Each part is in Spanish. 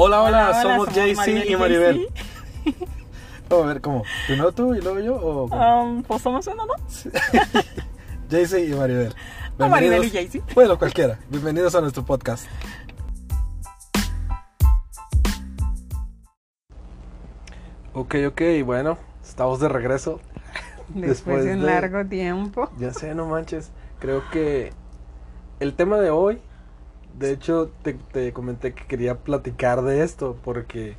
Hola, hola, Hola, somos somos Maribel y Maribel. Vamos a ver, ¿cómo? ¿Primero tú y luego yo? O cómo? Um, pues somos uno, ¿no? JC y Maribel. O Maribel y JC. Bueno, cualquiera. Bienvenidos a nuestro podcast. Ok, ok, bueno, estamos de regreso. Después, de un largo tiempo. Ya sé, no manches. Creo que el tema de hoy, de hecho, te, te comenté que quería platicar de esto porque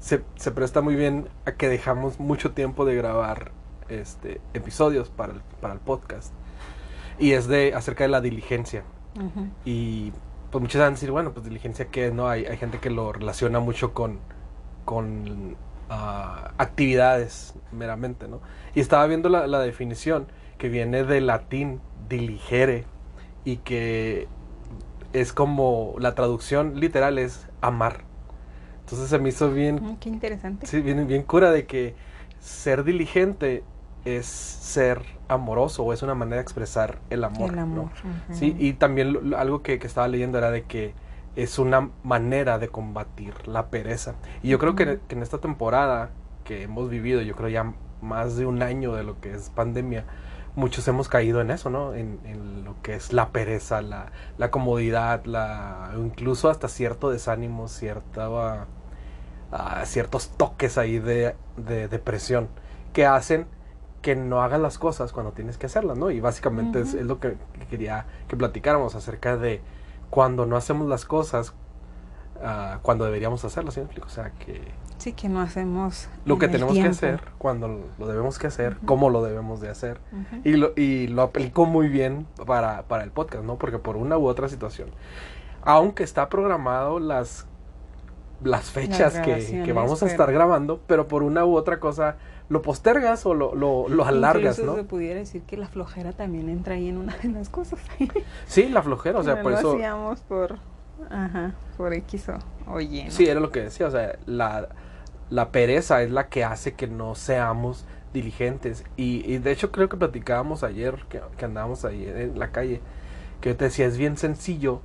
se, se presta muy bien a que dejamos mucho tiempo de grabar este episodios para el, para el podcast. Y es de acerca de la diligencia. Y pues muchos van a decir, bueno, pues diligencia que no, hay, hay gente que lo relaciona mucho con, con ah, actividades meramente, ¿no? Y estaba viendo la, la definición que viene del latín diligere y que es como la traducción literal es amar. Entonces se me hizo bien Mm, Qué interesante. Sí, bien, bien cura de que ser diligente es ser amoroso o es una manera de expresar el amor. El amor. Sí, y también lo- algo que, que estaba leyendo era de que es una manera de combatir la pereza. Y yo creo que, que en esta temporada que hemos vivido, yo creo ya más de un año de lo que es pandemia, muchos hemos caído en eso, ¿no? En, en lo que es la pereza, la, la comodidad, la, incluso hasta cierto desánimo, cierta, ah, ciertos toques ahí de, de depresión que hacen que no hagas las cosas cuando tienes que hacerlas, ¿no? Y básicamente es, lo que, que quería que platicáramos acerca de cuando no hacemos las cosas ah, cuando deberíamos hacerlas, ¿sí me explico? O sea, que Sí, que no hacemos. lo que tenemos que tiempo. hacer, cuando lo debemos que hacer, Ujú. cómo lo debemos de hacer. Ujú. Y lo, y lo aplico muy bien para, para el podcast, ¿no? Porque por una u otra situación, aunque está programado las, las fechas que, que grabaciones, vamos a pero- estar grabando, pero por una u otra cosa lo postergas o lo, lo, lo alargas, Incluso ¿no? se pudiera decir que la flojera también entra ahí en una de las cosas. Sí, la flojera, o sea, No por lo eso... hacíamos por. Ajá, por X o, o Y. ¿no? Sí, era lo que decía, o sea, la, la pereza es la que hace que no seamos diligentes. Y, y de hecho creo que platicábamos ayer, que, que andábamos ahí en la calle, que yo te decía, es bien sencillo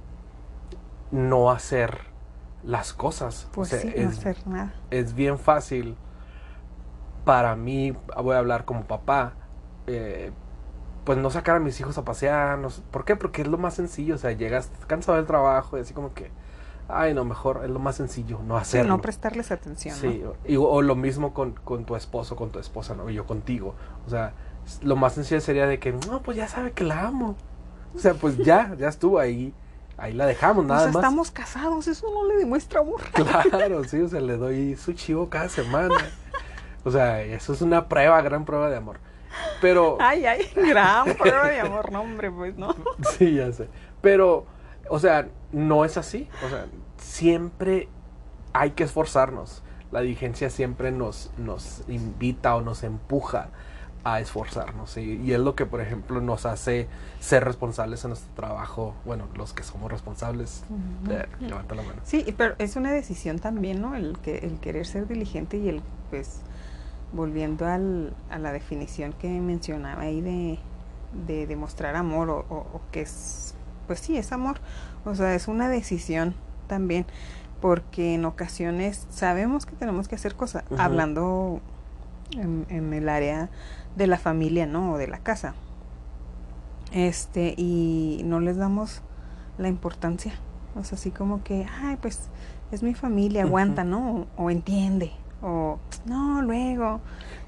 no hacer las cosas. Pues o sea, sí, no es, hacer nada. es bien fácil para mí, voy a hablar como papá, eh, pues no sacar a mis hijos a pasear. No sé- ¿Por qué? Porque es lo más sencillo, o sea, llegas cansado del trabajo y así como que, ay, no, mejor es lo más sencillo, no hacerlo. no prestarles atención. Sí, o, y- o lo mismo con, con tu esposo, con tu esposa, ¿no? Y yo contigo. O sea, lo más sencillo sería de que, no, pues ya sabe que la amo. O sea, pues ya, ya estuvo ahí. Ahí la dejamos, ¿no? nada o sea, más. estamos casados, eso no le demuestra amor. Claro, sí, o sea, le doy su chivo cada semana. O sea, eso es una prueba, gran prueba de amor. Pero, Ay, ay, gran prueba de amor, no, hombre, pues no. sí, ya sé. Pero, o sea, no es así. O sea, siempre hay que esforzarnos. La diligencia siempre nos, nos invita o nos empuja a esforzarnos. Y, y es lo que, por ejemplo, nos hace ser responsables en nuestro trabajo. Bueno, los que somos responsables, eh, levanta la mano. Sí, pero es una decisión también, ¿no? El, que, el querer ser diligente y el, pues, volviendo al, a la definición que mencionaba ahí de, de demostrar amor o, o- o que es, pues sí, es amor. O sea, es una decisión también, porque en ocasiones sabemos que tenemos que hacer cosas, hablando en, en el área de la familia, ¿no? O de la casa. Este, y no les damos la importancia. O sea, así como que, ay, pues es mi familia, aguanta, ¿no? O, o entiende. O, no, luego.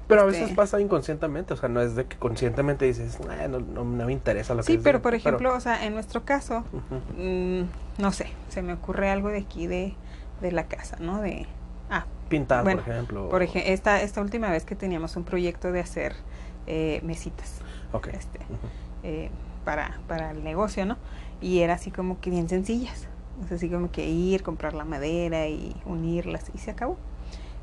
Pero a Este- veces pasa inconscientemente, o sea, no es de que conscientemente dices, "Ah, no, no, no me interesa lo que Sí, pero de-". por ejemplo, o sea, en nuestro caso, mm, no sé, se me ocurre algo de aquí de, de la casa, ¿no? De, ah, pintar, Bueno, por ejemplo. por ejemplo, esta, esta última vez que teníamos un proyecto de hacer eh, mesitas. Ok. este, eh, para, para el negocio, ¿no? Y era así como que bien sencillas. O sea, así como que ir, comprar la madera y unirlas y se acabó.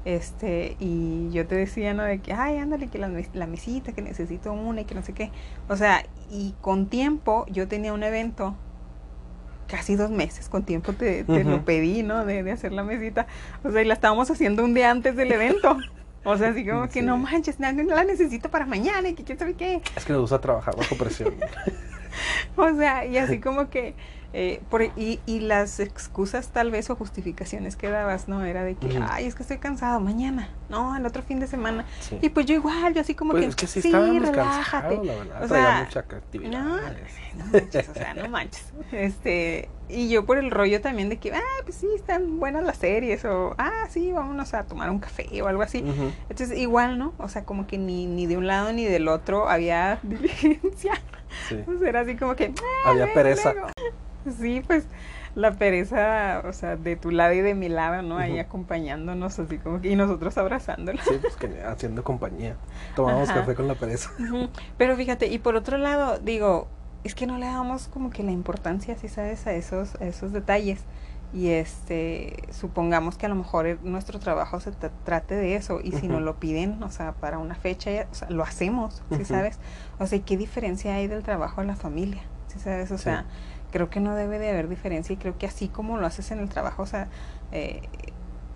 Este, y yo te decía, ¿no? De que, ay, ándale, que la, mes- la mesita, que necesito una y que no sé qué. O sea, y con tiempo yo tenía un evento, casi dos meses, con tiempo te, te lo pedí, ¿no? De, de hacer la mesita. O sea, y la estábamos haciendo un día antes del evento. O sea, así como que no manches, no, no la necesito para mañana y que quién sabe qué. Es que nos gusta trabajar bajo presión. O sea, y así como que eh, por, y, y las excusas tal vez o justificaciones que dabas, ¿no? Era de que, ay, es que estoy cansado, mañana, no, el otro fin de semana. Sí. Y pues yo igual, yo así como Pues que, es que sí, sí, relájate. cansados, la verdad. O sea, mucha actividad. No, no manches, o sea, no manches. Este, y yo por el rollo también de que, ah, pues sí, están buenas las series, o, ah, sí, vámonos a tomar un café o algo así. Entonces, igual, ¿no? O sea, como que ni, ni de un lado ni del otro había diligencia. Sí. Sea, era así como que, ah, Había luego, pereza. luego. Sí, pues la pereza, o sea, de tu lado y de mi lado, ¿no? Ahí acompañándonos, así como que, y nosotros abrazándola. Sí, pues que haciendo compañía. Tomamos Ajá. café con la pereza. Pero fíjate, y por otro lado, digo, es que no le damos como que la importancia, si sabes, a esos, a esos detalles. Y este, supongamos que a lo mejor nuestro trabajo se tra- trate de eso, y si nos lo piden, o sea, para una fecha, o sea, lo hacemos, ¿sí Ujú. sabes? O sea, ¿qué diferencia hay del trabajo a la familia? ¿Sí sabes? O Sí. sea, creo que no debe de haber diferencia, y creo que así como lo haces en el trabajo, o sea, eh,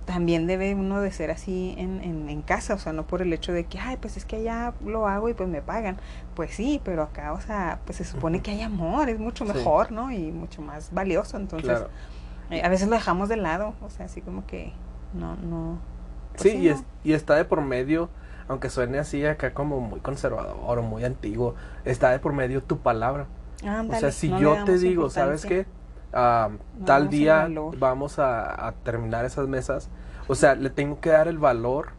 también debe uno de ser así en, en, en casa, o sea, no por el hecho de que, ay, pues es que allá lo hago y pues me pagan. Pues sí, pero acá, o sea, pues se supone que hay amor, es mucho Sí. mejor, ¿no? Y mucho más valioso, entonces Claro. Eh, a veces lo dejamos de lado, o sea, así como que no, no. pues Sí, y, no. es, y está de por medio, aunque suene así acá como muy conservador o muy antiguo, está de por medio tu palabra. o Ándale, sea, si no yo te digo, ¿sabes qué? Ah, No tal día vamos a, a terminar esas mesas. O sea, le tengo que dar el valor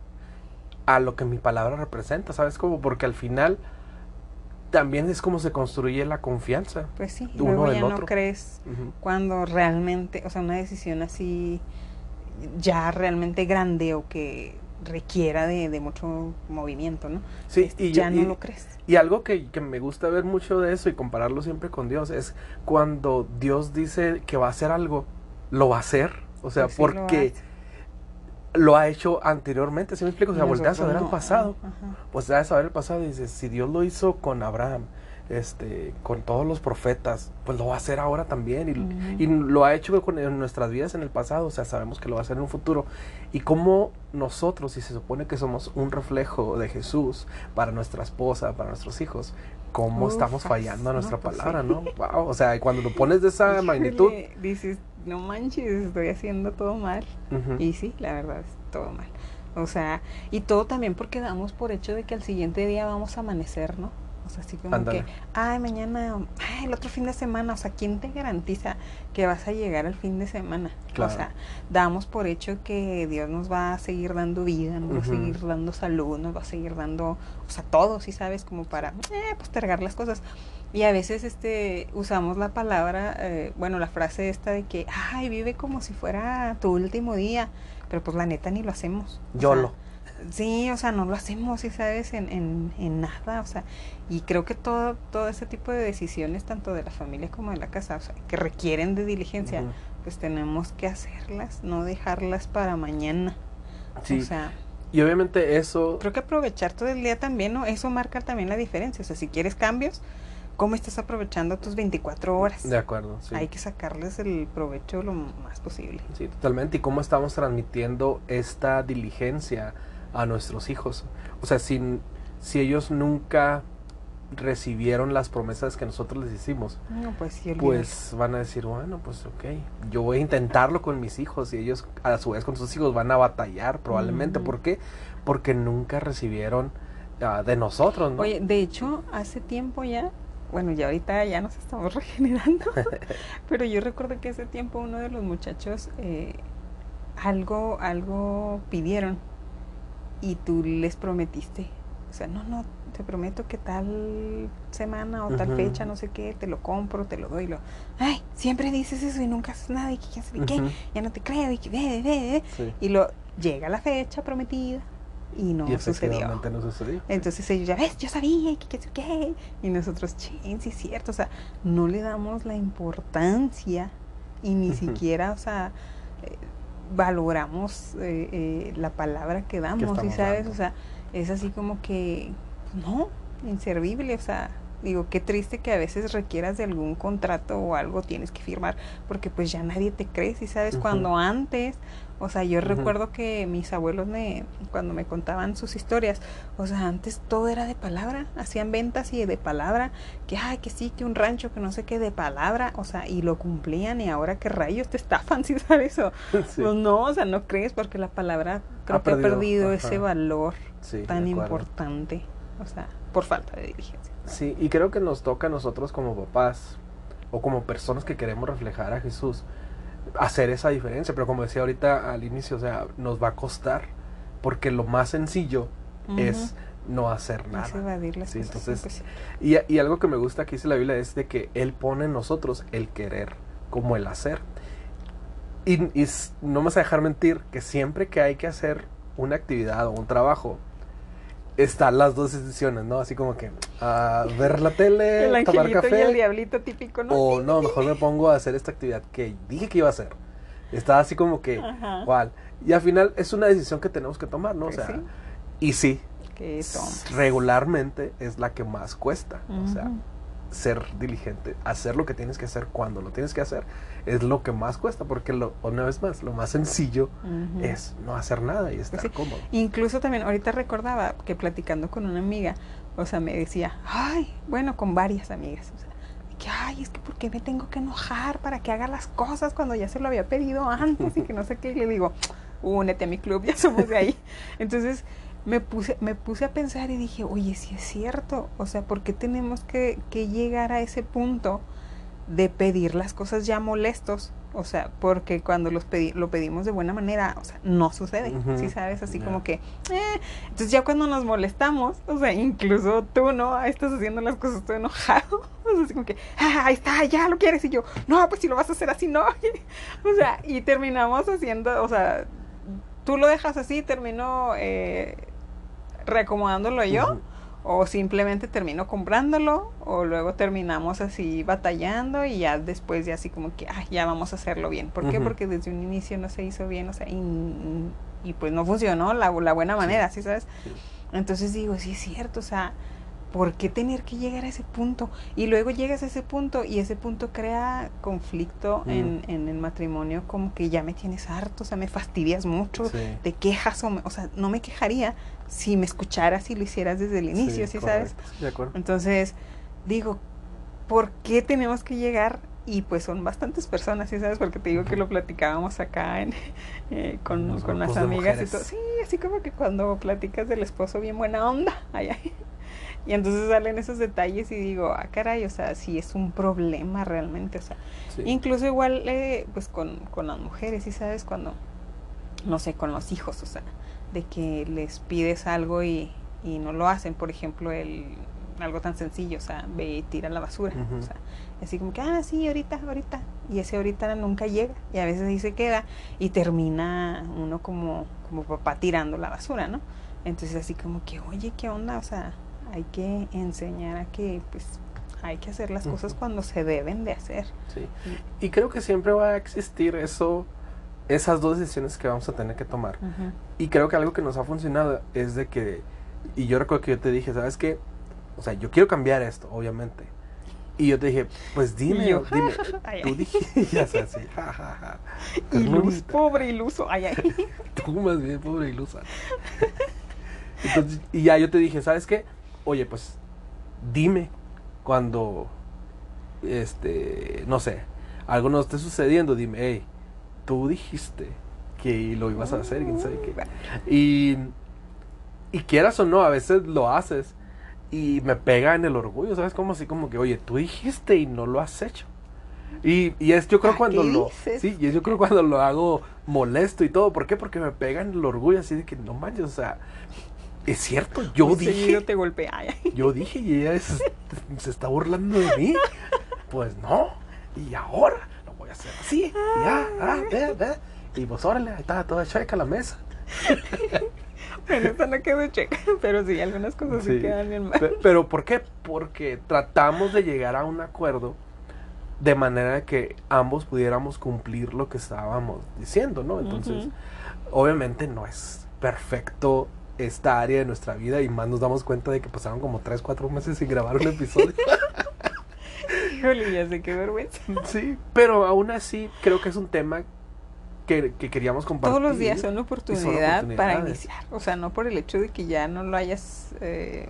a lo que mi palabra representa, ¿sabes? Como porque al final también es como se construye la confianza. Pues sí, uno luego del ya no otro. crees cuando realmente, o sea, una decisión así ya realmente grande o que requiera de, de mucho movimiento, ¿no? Sí, Este, y yo- ya no y- lo crees. Y algo que, que me gusta ver mucho de eso y compararlo siempre con Dios es cuando Dios dice que va a hacer algo, lo va a hacer. O sea, Pues sí, porque. Lo ha hecho anteriormente. ¿Sí me explico? O sea, volteas a ver al pasado. Ajá. Pues a ver el pasado y dices, si Dios lo hizo con Abraham, este, con todos los profetas, pues lo va a hacer ahora también. Y, y lo ha hecho con, en nuestras vidas en el pasado, o sea, sabemos que lo va a hacer en un futuro. Y como nosotros, si se supone que somos un reflejo de Jesús para nuestra esposa, para nuestros hijos, ¿cómo estamos fallando a no, nuestra pues sí. palabra, no? Wow, o sea, cuando lo pones de esa Híjole, magnitud. Dices, no manches, estoy haciendo todo mal. Y sí, la verdad es todo mal. O sea, y todo también porque damos por hecho de que al siguiente día vamos a amanecer, ¿no? Sea, así como que, ay, mañana, ay, el otro fin de semana, o sea, ¿quién te garantiza que vas a llegar al fin de semana? Claro. O sea, damos por hecho que Dios nos va a seguir dando vida, nos va a seguir dando salud, nos va a seguir dando, o sea, todo, ¿sí sabes? Como para, eh, postergar las cosas. Y a veces este usamos la palabra, eh, bueno, la frase esta de que, ay, vive como si fuera tu último día, pero pues la neta ni lo hacemos. YOLO. sea, sí, o sea, no lo hacemos, ¿sí sabes? En, en, en nada, o sea, y creo que todo, todo ese tipo de decisiones, tanto de la familia como de la casa, o sea, que requieren de diligencia, pues tenemos que hacerlas, no dejarlas para mañana. Sí, O sea, y obviamente eso... creo que aprovechar todo el día también, ¿no? Eso marca también la diferencia. O sea, si quieres cambios, ¿cómo estás aprovechando tus 24 horas? De acuerdo, sí. Hay que sacarles el provecho lo más posible. Sí, totalmente. ¿Y cómo estamos transmitiendo esta diligencia a nuestros hijos? O sea, si, si ellos nunca recibieron las promesas que nosotros les hicimos, No, pues pues van a decir, bueno, pues ok, yo voy a intentarlo con mis hijos y ellos a su vez con sus hijos van a batallar probablemente. ¿Por qué? Porque nunca recibieron ah, de nosotros, ¿no? Oye, de hecho, hace tiempo ya, bueno, ya ahorita ya nos estamos regenerando, pero yo recuerdo que hace tiempo uno de los muchachos eh, algo, algo pidieron y tú les prometiste. O sea, no, no, te prometo que tal semana o tal fecha, no sé qué, te lo compro, te lo doy. Lo, Ay, siempre dices eso y nunca haces nada y que quién sabe qué, Ujú. ya no te creo y que ve, ve, ve. Sí. Y lo llega la fecha prometida y no y sucedió. no sucedió. Entonces ellos ya ves, yo sabía y que qué sé qué. Y nosotros, chin, sí es cierto. O sea, no le damos la importancia y ni siquiera, o sea, eh, valoramos eh, eh, la palabra que damos, ¿sí sabes? dando. O sea, es así como que, no, inservible, o sea, digo, qué triste que a veces requieras de algún contrato o algo tienes que firmar, porque pues ya nadie te cree, si sabes, cuando antes, o sea, yo recuerdo que mis abuelos me, cuando me contaban sus historias, o sea, antes todo era de palabra, hacían ventas y de palabra, que ay, que sí, que un rancho, que no sé qué, de palabra, o sea, y lo cumplían y ahora qué rayos te estafan, si sabes, o Sí. pues no, o sea, no crees porque la palabra creo Ha que ha perdido, ese valor Sí, tan importante, o sea, por falta de diligencia. Sí, y creo que nos toca a nosotros como papás o como personas que queremos reflejar a Jesús hacer esa diferencia, pero como decía ahorita al inicio, o sea, nos va a costar porque lo más sencillo es no hacer Es nada. evadir las Sí, cosas, entonces, pues, sí. Y, y algo que me gusta que dice la Biblia es de que Él pone en nosotros el querer como el hacer. Y, no me vas a dejar mentir que siempre que hay que hacer una actividad o un trabajo, están las dos decisiones, ¿no? Así como que ver la tele, el tomar y café, el diablito típico, ¿no? o no, mejor me pongo a hacer esta actividad que dije que iba a hacer. Está así como que, Ajá. ¿cuál? Y al final es una decisión que tenemos que tomar, ¿no? O sea, sí. y sí, Que regularmente es la que más cuesta. O sea, ser diligente, hacer lo que tienes que hacer cuando lo tienes que hacer, es lo que más cuesta, porque lo, una vez más, lo más sencillo es no hacer nada y estar sí. cómodo. Incluso también, ahorita recordaba que platicando con una amiga, o sea, me decía, ay, bueno, con varias amigas, o sea, que, ay, es que ¿por qué me tengo que enojar para que haga las cosas cuando ya se lo había pedido antes y que no sé qué? Y le digo, únete a mi club, ya somos de ahí. Entonces, me puse, me puse a pensar y dije, oye, sí es cierto, o sea, ¿por qué tenemos que, que llegar a ese punto de pedir las cosas ya molestos? O sea, porque cuando los pedi- lo pedimos de buena manera, o sea, no sucede, Ujú. ¿sí sabes? Así como que, eh, entonces ya cuando nos molestamos, o sea, incluso tú, ¿no? Ahí Estás haciendo las cosas, estoy enojado. O sea, así como que, ah, ahí está, ya lo quieres. Y yo, no, pues si lo vas a hacer así, no. o sea, y terminamos haciendo, o sea, tú lo dejas así, termino eh, reacomodándolo yo. O simplemente termino comprándolo, o luego terminamos así batallando y ya después ya así como que, ay, ya vamos a hacerlo bien. ¿Por qué? Porque desde un inicio no se hizo bien, o sea, y, y pues no funcionó la, la buena manera, ¿sí sabes? Sí. Entonces digo, sí es cierto, o sea, ¿por qué tener que llegar a ese punto? Y luego llegas a ese punto y ese punto crea conflicto Mm. en, en el matrimonio, como que ya me tienes harto, o sea, me fastidias mucho, Sí. te quejas, o, me- o sea, no me quejaría si me escucharas y lo hicieras desde el inicio, ¿sí, sabes? correcto, De acuerdo. Entonces, digo, ¿por qué tenemos que llegar? Y pues son bastantes personas, ¿sí sabes? Porque te digo que lo platicábamos acá en, eh, con, con las amigas y todo. Sí, así como que cuando platicas del esposo bien buena onda. ay, ay. Y entonces salen esos detalles y digo, ah, caray, o sea, sí es un problema realmente, o sea, Sí. Incluso igual, eh, pues con, con las mujeres, ¿sí sabes? Cuando, no sé, con los hijos, o sea, de que les pides algo y, y no lo hacen, por ejemplo, el algo tan sencillo, o sea, ve y tira la basura, Ujú. o sea, así como que, ah, sí, ahorita, ahorita, y ese ahorita nunca llega, y a veces ahí se queda, y termina uno como, como papá tirando la basura, ¿no? Entonces así como que, oye, ¿qué onda? O sea, hay que enseñar a que, pues, hay que hacer las cosas cuando se deben de hacer. Sí. Y creo que siempre va a existir eso, esas dos decisiones que vamos a tener que tomar. Y creo que algo que nos ha funcionado es de que, y yo recuerdo que yo te dije, ¿sabes qué? O sea, yo quiero cambiar esto, obviamente. Y yo te dije, pues dime, yo, dime. Ay, Tú dijiste, así, ja, ja, ja. Ilus, pobre iluso. Ay, ay. Tú más bien, pobre ilusa. Entonces, y ya yo te dije, ¿sabes qué? Oye, pues dime cuando, este, no sé, algo no esté sucediendo, dime, hey, tú dijiste que lo ibas a hacer, quién sabe qué. Y, y quieras o no, a veces lo haces y me pega en el orgullo, ¿sabes? Como así, como que, oye, tú dijiste y no lo has hecho. Y, y es, yo creo ¿Ah, cuando lo, dices? sí, y es yo creo cuando lo hago molesto y todo, ¿por qué? Porque me pega en el orgullo, así de que no manches, o sea, es cierto, yo Muy dije, seguido te golpea. Yo dije y ella es- se está burlando de mí. Pues no. Y ahora voy a hacer así. Y ya, ah, ve, ve. Y pues órale, ahí está toda checa la mesa. Bueno, esta no quedó checa, pero sí, algunas cosas sí, Sí. quedan bien mal. Pe- Pero ¿por qué? Porque tratamos de llegar a un acuerdo de manera que ambos pudiéramos cumplir lo que estábamos diciendo, ¿no? Entonces, obviamente no es perfecto esta área de nuestra vida y más nos damos cuenta de que pasaron como 3, 4 meses sin grabar un episodio. Híjole, ya sé qué vergüenza. Sí, pero aún así creo que es un tema que, que queríamos compartir. Todos los días son oportunidad para iniciar. O sea, no por el hecho de que ya no lo hayas eh,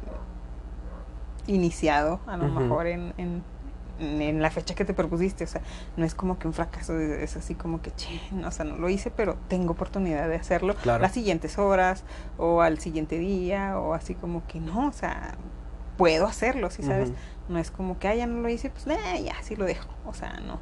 iniciado, a lo mejor en, en, en la fecha que te propusiste. O sea, no es como que un fracaso, es así como que, che, no, o sea, no lo hice, pero tengo oportunidad de hacerlo Claro. las siguientes horas o al siguiente día o así como que no, o sea, puedo hacerlo, ¿sí sabes? No es como que, ah, ya no lo hice, pues eh, ya, sí lo dejo. O sea, no.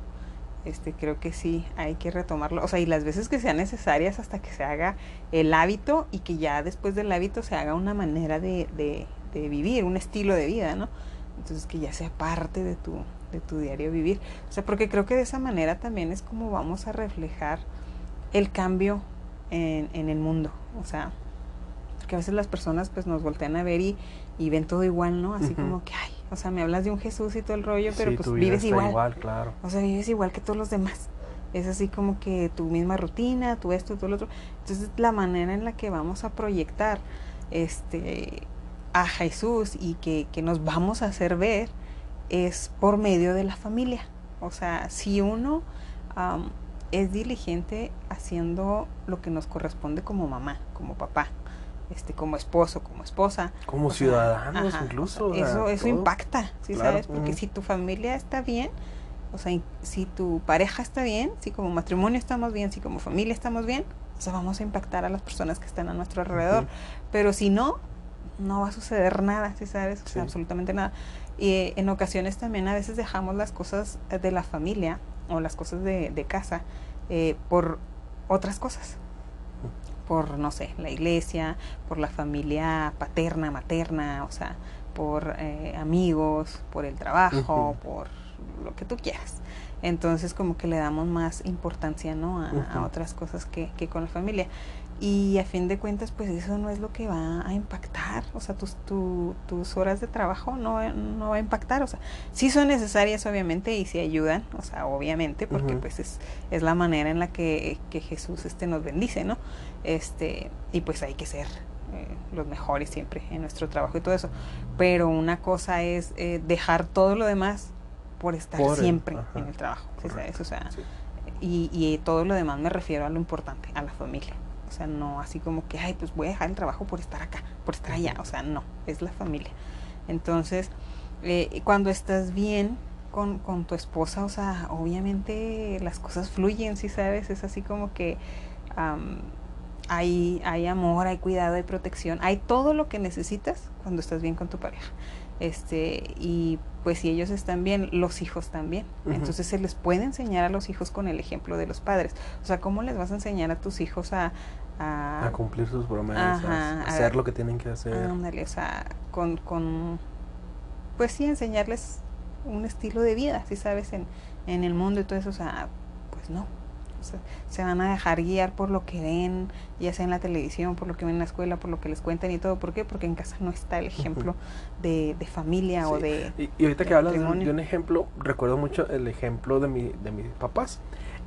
Este, creo que sí, hay que retomarlo. O sea, y las veces que sean necesarias hasta que se haga el hábito y que ya después del hábito se haga una manera de, de, de vivir, un estilo de vida, ¿no? Entonces que ya sea parte de tu, de tu diario vivir. O sea, porque creo que de esa manera también es como vamos a reflejar el cambio en, en el mundo. O sea, porque a veces las personas pues nos voltean a ver y, y ven todo igual, ¿no? Así como que, ay, o sea, me hablas de un Jesús y todo el rollo, pero Sí, pues vives está igual. claro. O sea, vives igual que todos los demás. Es así como que tu misma rutina, tu esto, tu lo otro. Entonces, la manera en la que vamos a proyectar este a Jesús y que, que nos vamos a hacer ver es por medio de la familia. O sea, si uno es diligente haciendo lo que nos corresponde como mamá, como papá, este, como esposo, como esposa, Como sea, ciudadanos incluso. o sea, eso, eso todo. impacta, ¿sí Claro, sabes? Porque si tu familia está bien, o sea, si tu pareja está bien, si como matrimonio estamos bien, si como familia estamos bien, o sea, vamos a impactar a las personas que están a nuestro alrededor. Pero si no, no va a suceder nada, ¿sí sabes? O sea, Sí. absolutamente nada. Y eh, en ocasiones también a veces dejamos las cosas eh, de la familia o las cosas de, de casa eh, por otras cosas. Por, no sé, la iglesia, por la familia paterna, materna, o sea, por eh, amigos, por el trabajo, por lo que tú quieras. Entonces como que le damos más importancia, ¿no? A, a otras cosas que, que con la familia. Y a fin de cuentas, pues eso no es lo que va a impactar. O sea, tus, tu- tus horas de trabajo no, no va a impactar. O sea, sí son necesarias, obviamente, y sí ayudan. O sea, obviamente, porque pues es, es la manera en la que, que Jesús este, nos bendice, ¿no? Este, y pues hay que ser eh, los mejores siempre en nuestro trabajo y todo eso. Pero una cosa es eh, dejar todo lo demás por estar Por el- siempre ajá. en el trabajo. ¿sí sabes? O sea, Sí. y, y todo lo demás me refiero a lo importante, a la familia. O sea, no así como que, ay, pues voy a dejar el trabajo por estar acá, por estar allá. O sea, no, es la familia. Entonces, eh, cuando estás bien con, con tu esposa, o sea, obviamente las cosas fluyen, ¿sí sabes? Es así como que hay, hay amor, hay cuidado, hay protección, hay todo lo que necesitas cuando estás bien con tu pareja. Este, y pues si ellos están bien, los hijos también. Entonces se les puede enseñar a los hijos con el ejemplo de los padres. O sea, ¿cómo les vas a enseñar a tus hijos a... a, A cumplir sus promesas, Ajá, a a- hacer lo que tienen que hacer. ándale, o sea, con, con, pues sí, enseñarles un estilo de vida, si sabes, en, en el mundo y todo eso, o sea, pues no. O sea, se van a dejar guiar por lo que ven, ya sea en la televisión, por lo que ven en la escuela, por lo que les cuentan y todo. ¿Por qué? Porque en casa no está el ejemplo de, de familia o de... Y, y ahorita de que hablas de, un ejemplo, recuerdo mucho el ejemplo de, mi, de mis papás.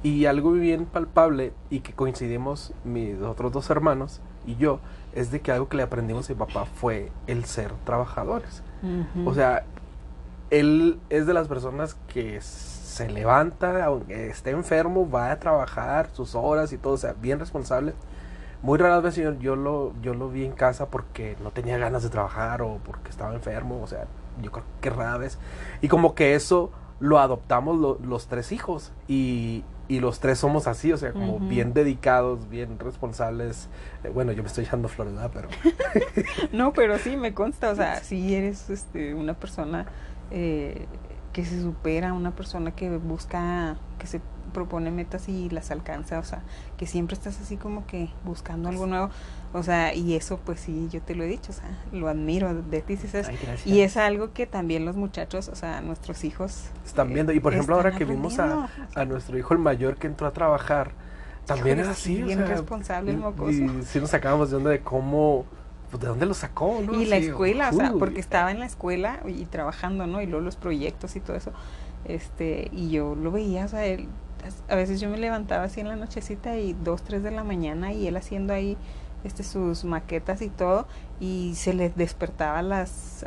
Y algo bien palpable y que coincidimos mis otros dos hermanos y yo, es de que algo que le aprendimos a mi papá fue el ser trabajadores. O sea, él es de las personas que se levanta, aunque esté enfermo, va a trabajar sus horas y todo, o sea, bien responsable. Muy raras veces yo, yo lo, yo lo vi en casa porque no tenía ganas de trabajar o porque estaba enfermo, o sea, yo creo que rara vez. Y como que eso lo adoptamos lo- los tres hijos y, y los tres somos así, o sea, como bien dedicados, bien responsables. Eh, bueno, yo me estoy echando flores, ¿verdad? Pero No, pero sí me consta, o sea, sí eres este, una persona eh, que se supera, una persona que busca, que se propone metas y las alcanza, o sea, que siempre estás así como que buscando algo nuevo, o sea, y eso pues sí, yo te lo he dicho, o sea, lo admiro de ti, sabes, Ay, y es algo que también los muchachos, o sea, nuestros hijos Están eh, viendo. Y por ejemplo, ahora que vimos a, a nuestro hijo el mayor que entró a trabajar, también Híjole, es así. sí, o sea, responsable y-. Y sí nos sacábamos de onda de cómo, pues de dónde lo sacó, ¿no? Y la escuela, o sea, porque estaba en la escuela y trabajando, ¿no? Y luego los proyectos y todo eso. Este, y yo lo veía, o sea, él, a veces yo me levantaba así en la nochecita y dos, tres de la mañana y él haciendo ahí este sus maquetas y todo y se le despertaba a las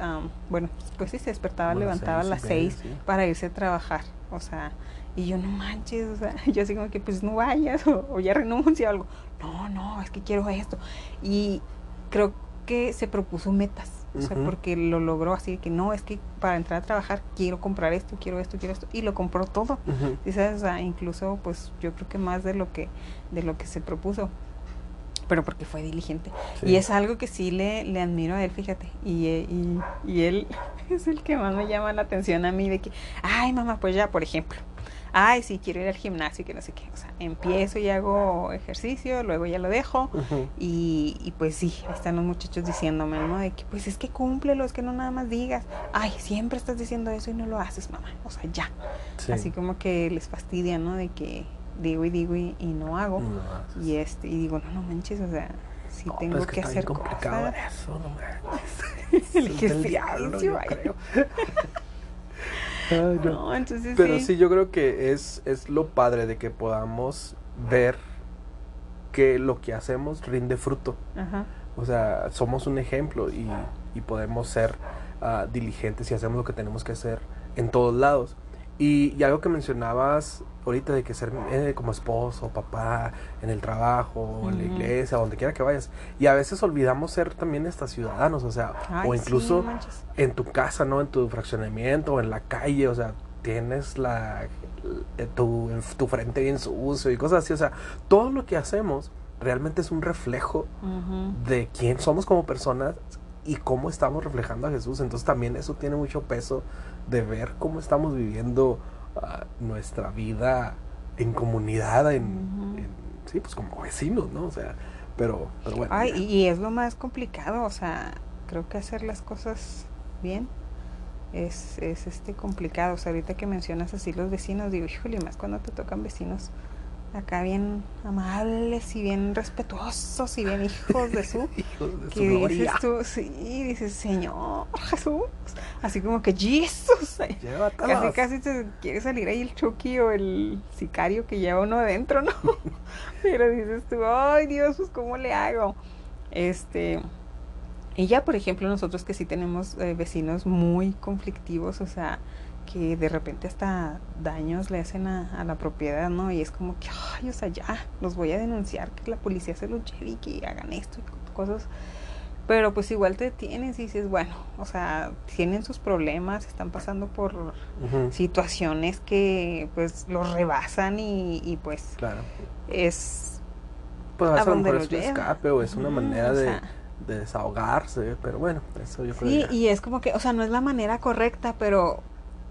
bueno pues sí se despertaba levantaba a seis las seis sí. para irse a trabajar o sea y yo no manches o sea yo así como que pues no vayas o, o ya renuncia o algo no no es que quiero esto y creo que se propuso metas o sea porque lo logró así que no es que para entrar a trabajar quiero comprar esto quiero esto quiero esto y lo compró todo Ujú. ¿Sí sabes? O sea, incluso pues yo creo que más de lo que de lo que se propuso pero porque fue diligente Sí. y es algo que sí le, le admiro a él fíjate y, y, y él es el que más me llama la atención a mí de que ay mamá pues ya por ejemplo ay sí quiero ir al gimnasio y que no sé qué o sea empiezo y hago ejercicio luego ya lo dejo y, y pues sí, ahí están los muchachos diciéndome, ¿no? De que pues es que cúmplelo, es que no nada más digas, ay, siempre estás diciendo eso y no lo haces, mamá. O sea, ya. Sí. Así como que les fastidia, ¿no? De que digo y digo y, y no hago. No, Y este, y digo, no, no manches, o sea, sí No, tengo es que, bien hacer complicado cosas. eso, no manches. El ejercicio, diablo, yo creo. Ay, no. No, entonces Pero sí. sí, yo creo que es, es lo padre de que podamos ver que lo que hacemos rinde fruto. Ajá. O sea, somos un ejemplo y, y podemos ser ah, diligentes y hacemos lo que tenemos que hacer en todos lados. Y, y algo que mencionabas ahorita de que ser eh, como esposo, papá, en el trabajo, en la iglesia, donde quiera que vayas. Y a veces olvidamos ser también estos ciudadanos, o sea, Ay, o incluso en tu casa, ¿no? En tu fraccionamiento, o en la calle, o sea, tienes la eh, tu, tu frente bien sucio y cosas así, o sea, todo lo que hacemos realmente es un reflejo de quién somos como personas y cómo estamos reflejando a Jesús. Entonces también eso tiene mucho peso de ver cómo estamos viviendo ah, nuestra vida en comunidad, en, en- sí, pues como vecinos, ¿no? O sea, pero, pero bueno. Ay, y es lo más complicado, o sea, creo que hacer las cosas bien es, es este complicado. O sea, ahorita que mencionas así los vecinos, digo, híjole, más cuando te tocan vecinos acá bien amables y bien respetuosos y bien hijos de su. Hijos de su que gloria. dices tú, sí, dices, Señor Jesús, así como que Jesús. Casi, casi te quiere salir ahí el Chucky o el sicario que lleva uno adentro, ¿no? Pero dices tú, ay Dios, pues ¿cómo le hago? Este, y ya, por ejemplo, nosotros que sí tenemos eh, vecinos muy conflictivos, o sea, que de repente hasta daños le hacen a, a la propiedad, ¿no? Y es como que, ay, o sea, ya, los voy a denunciar, que la policía se los lleve y que hagan esto y cosas. Pero pues igual te detienes y dices, bueno, o sea, tienen sus problemas, están pasando por situaciones que pues los rebasan y, y pues Claro. es Pues a a lo mejor es un escape o es una manera o de, sea. de desahogarse, pero bueno, eso yo creo Sí, y es como que, o sea, no es la manera correcta, pero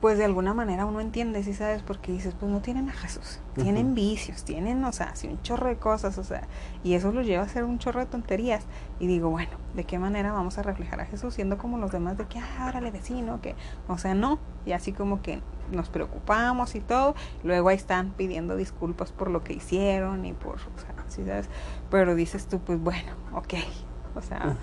pues de alguna manera uno entiende, ¿sí sabes? Porque dices, pues no tienen a Jesús, tienen vicios, tienen, o sea, así un chorro de cosas, o sea, y eso los lleva a hacer un chorro de tonterías. Y digo, bueno, ¿de qué manera vamos a reflejar a Jesús siendo como los demás de que, ah, órale vecino, que, o sea, no, y así como que nos preocupamos y todo, luego ahí están pidiendo disculpas por lo que hicieron y por, o sea, ¿sí sabes? Pero dices tú, pues bueno, ok, o sea,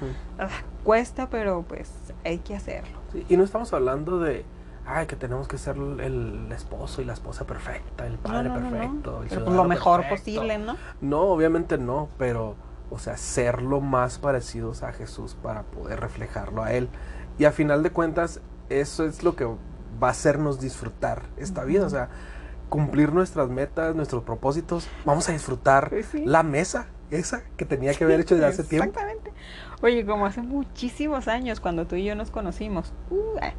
cuesta, pero pues hay que hacerlo. Sí, y no estamos hablando de, ay, que tenemos que ser el, esposo y la esposa perfecta, el padre No, no, no, no. perfecto, el Pero pues lo mejor perfecto. posible, ¿no? No, obviamente no, pero, o sea, ser lo más parecidos a Jesús para poder reflejarlo a Él. Y a final de cuentas, eso es lo que va a hacernos disfrutar esta vida, o sea, cumplir nuestras metas, nuestros propósitos. Vamos a disfrutar Pues sí. la mesa, esa que tenía que haber hecho desde hace tiempo. Exactamente. Oye, como hace muchísimos años, cuando tú y yo nos conocimos, uh, ah,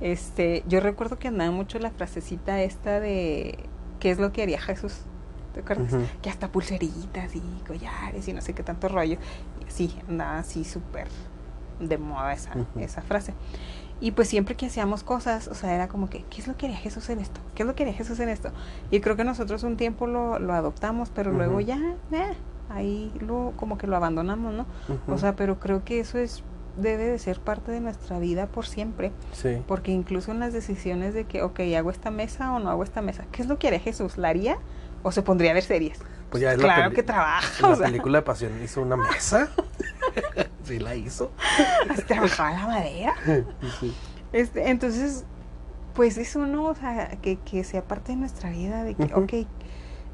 este, yo recuerdo que andaba mucho la frasecita esta de ¿qué es lo que haría Jesús? ¿Te acuerdas? Que hasta pulseritas y collares y no sé qué tanto rollo. Y sí, andaba así súper de moda esa, esa frase. Y pues siempre que hacíamos cosas, o sea, era como que, ¿qué es lo que haría Jesús en esto? ¿Qué es lo que haría Jesús en esto? Y creo que nosotros un tiempo lo, lo adoptamos, pero luego ya, eh, ahí lo, como que lo abandonamos, ¿no? Ujú. O sea, pero creo que eso es, debe de ser parte de nuestra vida por siempre, sí. porque incluso en las decisiones de que, ok, hago esta mesa o no hago esta mesa, ¿qué es lo que haría Jesús? ¿La haría o se pondría a ver series? Pues ya es la claro que trabaja, En la sea, película de Pasión hizo una mesa. sí, la hizo. trabajaba la madera. Sí. Este, entonces, pues eso no, o sea, que, que sea parte de nuestra vida, de que, Ujú. ok,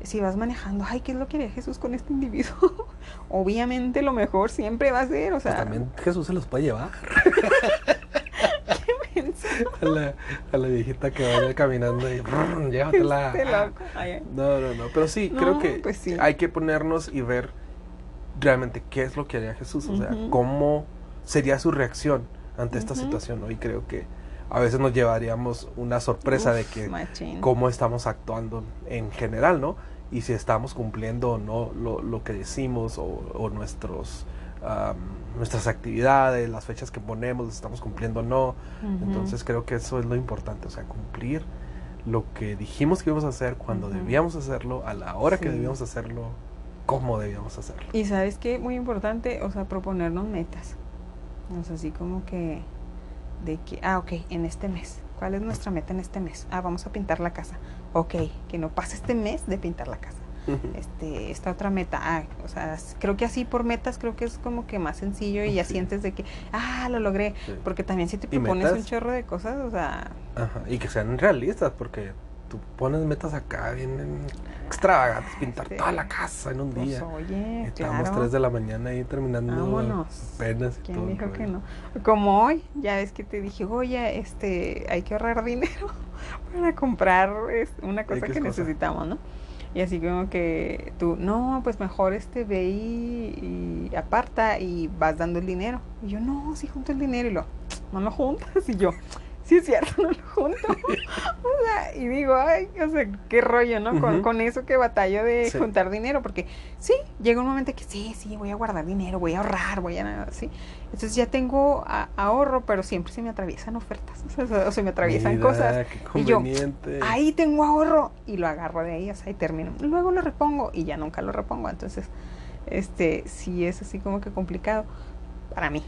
si vas manejando, ay, ¿qué es lo que haría Jesús con este individuo? Obviamente lo mejor siempre va a ser, o Pues sea, también Jesús se los puede llevar. a, la, a la viejita que vaya caminando y brrr, llévatela. este loco. Ay, No, no, no. Pero sí, No, creo que pues sí. hay que ponernos y ver realmente qué es lo que haría Jesús. O sea, cómo sería su reacción ante esta situación. ¿no? Y creo que a veces nos llevaríamos una sorpresa de que machín. cómo estamos actuando en general, ¿no? Y si estamos cumpliendo o no lo, lo que decimos o, o nuestros, am, nuestras actividades, las fechas que ponemos, las estamos cumpliendo o no. Entonces creo que eso es lo importante, o sea, cumplir lo que dijimos que íbamos a hacer, cuando debíamos hacerlo, a la hora que debíamos hacerlo, cómo debíamos hacerlo. Y sabes qué, muy importante, o sea, proponernos metas. O sea, así como que, de que, ah, ok, en este mes. ¿Cuál es nuestra meta en este mes? Ah, vamos a pintar la casa. Ok, que no pase este mes de pintar la casa. Este, esta otra meta, ah, o sea, creo que así por metas creo que es como que más sencillo y ya Sí. sientes de que, ah, lo logré. Sí. Porque también si te ¿Y propones un chorro de cosas, o sea, Ajá, Y que sean realistas, porque tú pones metas acá bien extravagantes, pintar Sí. toda la casa en un pues día. oye, Estamos claro. 3 de la mañana ahí terminando Vámonos. penas y ¿Quién todo dijo que no? Como hoy, ya ves que te dije, oye, este, hay que ahorrar dinero para comprar una cosa que cosa? necesitamos, ¿no? Y así como que tú, no, pues mejor este ve y, y aparta y vas dando el dinero. Y yo, no, sí junto el dinero y lo, no lo juntas. Y yo, sí es cierto, no lo junto. o sea, y digo, ay, o sea, qué rollo, ¿no? con, con eso que batallo de Sí. juntar dinero, porque sí, llega un momento que sí, sí, voy a guardar dinero, voy a ahorrar, voy a, así. Entonces ya tengo a- ahorro, pero siempre se me atraviesan ofertas, o sea, o se me atraviesan Mira, cosas. Qué Y yo. Ahí tengo ahorro y lo agarro de ahí, o sea, y termino. Luego lo repongo y ya nunca lo repongo. Entonces, este, sí es así como que complicado para mí.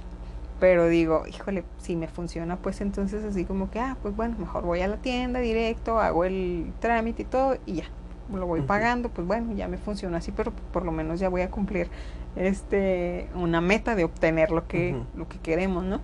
Pero digo, híjole, si me funciona, pues entonces así como que, ah, pues bueno, mejor voy a la tienda directo, hago el trámite y todo y ya. Lo voy pagando, pues bueno, ya me funciona así, pero por lo menos ya voy a cumplir este una meta de obtener lo que, lo que queremos, ¿no?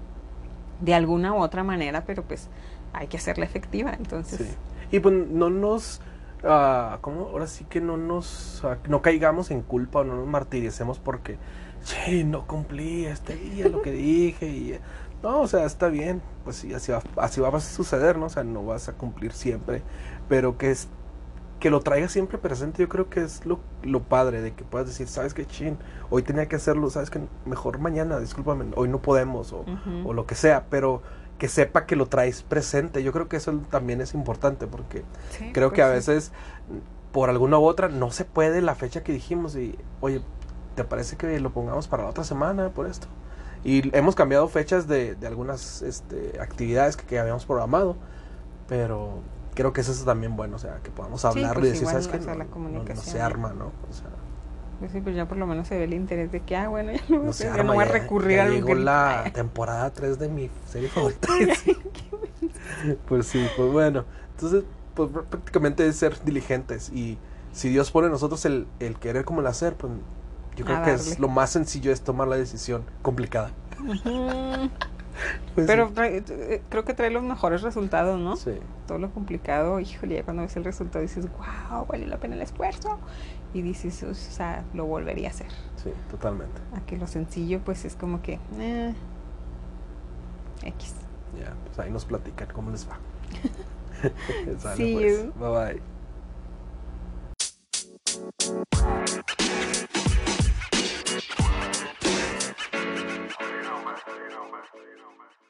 De alguna u otra manera, pero pues hay que hacerla efectiva. Entonces, Sí. Y pues no nos, ah, ¿cómo? Ahora sí que no nos, ah, no caigamos en culpa o no nos martiricemos porque, che, no cumplí este día lo que dije y, no, o sea, está bien, pues sí, así va, así va a suceder, ¿no? O sea, no vas a cumplir siempre, pero que es, que lo traigas siempre presente, yo creo que es lo, lo padre de que puedas decir, sabes que chin, hoy tenía que hacerlo, sabes que mejor mañana, discúlpame, hoy no podemos o, o lo que sea, pero que sepa que lo traes presente. Yo creo que eso también es importante porque Sí, creo pues que a sí. veces por alguna u otra no se puede la fecha que dijimos y oye, ¿te parece que lo pongamos para la otra semana por esto? Y hemos cambiado fechas de, de algunas este, actividades que, que habíamos programado, pero creo que eso es también bueno, o sea, que podamos hablar pues y decir, ¿sabes qué? No, no- no se arma, ¿no? O sea, Pues sí, pues ya por lo menos se ve el interés de que, ah, bueno, ya no, a no se ya arma. no voy a ya- recurrir ya al llegó grito. la temporada 3 de mi serie favorita. Pues sí, pues bueno. Entonces, pues pr- prácticamente es ser diligentes. Y si Dios pone en nosotros el, el querer como el hacer, pues yo creo que es lo más sencillo es tomar la decisión complicada. Pues Pero sí. trae- eh, creo que trae los mejores resultados, ¿no? Sí, Todo lo complicado, híjole, ya cuando ves el resultado dices, wow, valió la pena el esfuerzo. Y dices, o sea, lo volvería a hacer. sí, totalmente. A que lo sencillo, pues es como que, eh, X. Ya, pues ahí nos platican cómo les va. Sale, See pues. you. Bye bye. You know, man. You know, man. You know, man.